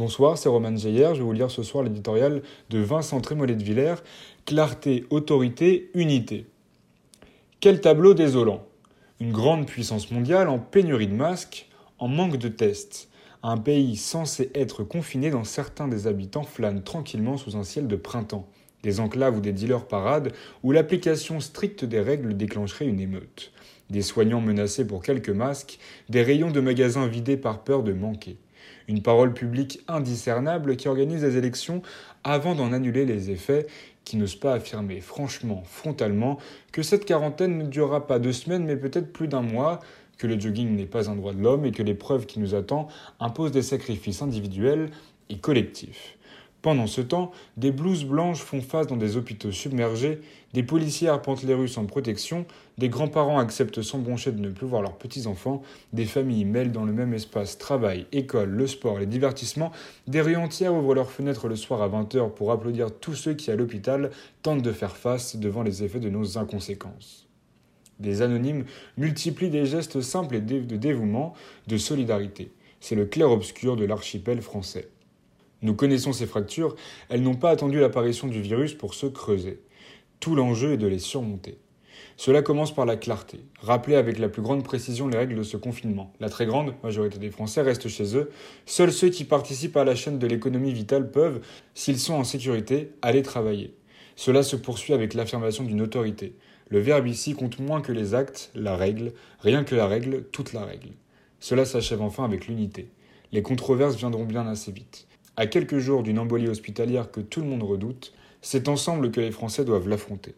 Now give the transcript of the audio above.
Bonsoir, c'est Roman Zeyer. Je vais vous lire ce soir l'éditorial de Vincent Trémollet de Villers Clarté, autorité, unité. Quel tableau désolant Une grande puissance mondiale en pénurie de masques, en manque de tests. Un pays censé être confiné dans certains des habitants flânent tranquillement sous un ciel de printemps. Des enclaves ou des dealers parades où l'application stricte des règles déclencherait une émeute. Des soignants menacés pour quelques masques, des rayons de magasins vidés par peur de manquer. Une parole publique indiscernable qui organise des élections avant d'en annuler les effets, qui n'ose pas affirmer franchement, frontalement, que cette quarantaine ne durera pas deux semaines mais peut-être plus d'un mois, que le jogging n'est pas un droit de l'homme et que l'épreuve qui nous attend impose des sacrifices individuels et collectifs. Pendant ce temps, des blouses blanches font face dans des hôpitaux submergés, des policiers arpentent les rues sans protection, des grands-parents acceptent sans broncher de ne plus voir leurs petits-enfants, des familles mêlent dans le même espace travail, école, le sport, les divertissements, des rues entières ouvrent leurs fenêtres le soir à 20h pour applaudir tous ceux qui, à l'hôpital, tentent de faire face devant les effets de nos inconséquences. Des anonymes multiplient des gestes simples et de dévouement, de solidarité. C'est le clair-obscur de l'archipel français. Nous connaissons ces fractures, elles n'ont pas attendu l'apparition du virus pour se creuser. Tout l'enjeu est de les surmonter. Cela commence par la clarté. Rappeler avec la plus grande précision les règles de ce confinement. La très grande majorité des Français restent chez eux. Seuls ceux qui participent à la chaîne de l'économie vitale peuvent, s'ils sont en sécurité, aller travailler. Cela se poursuit avec l'affirmation d'une autorité. Le verbe ici compte moins que les actes, la règle, rien que la règle, toute la règle. Cela s'achève enfin avec l'unité. Les controverses viendront bien assez vite. À quelques jours d'une embolie hospitalière que tout le monde redoute, c'est ensemble que les Français doivent l'affronter.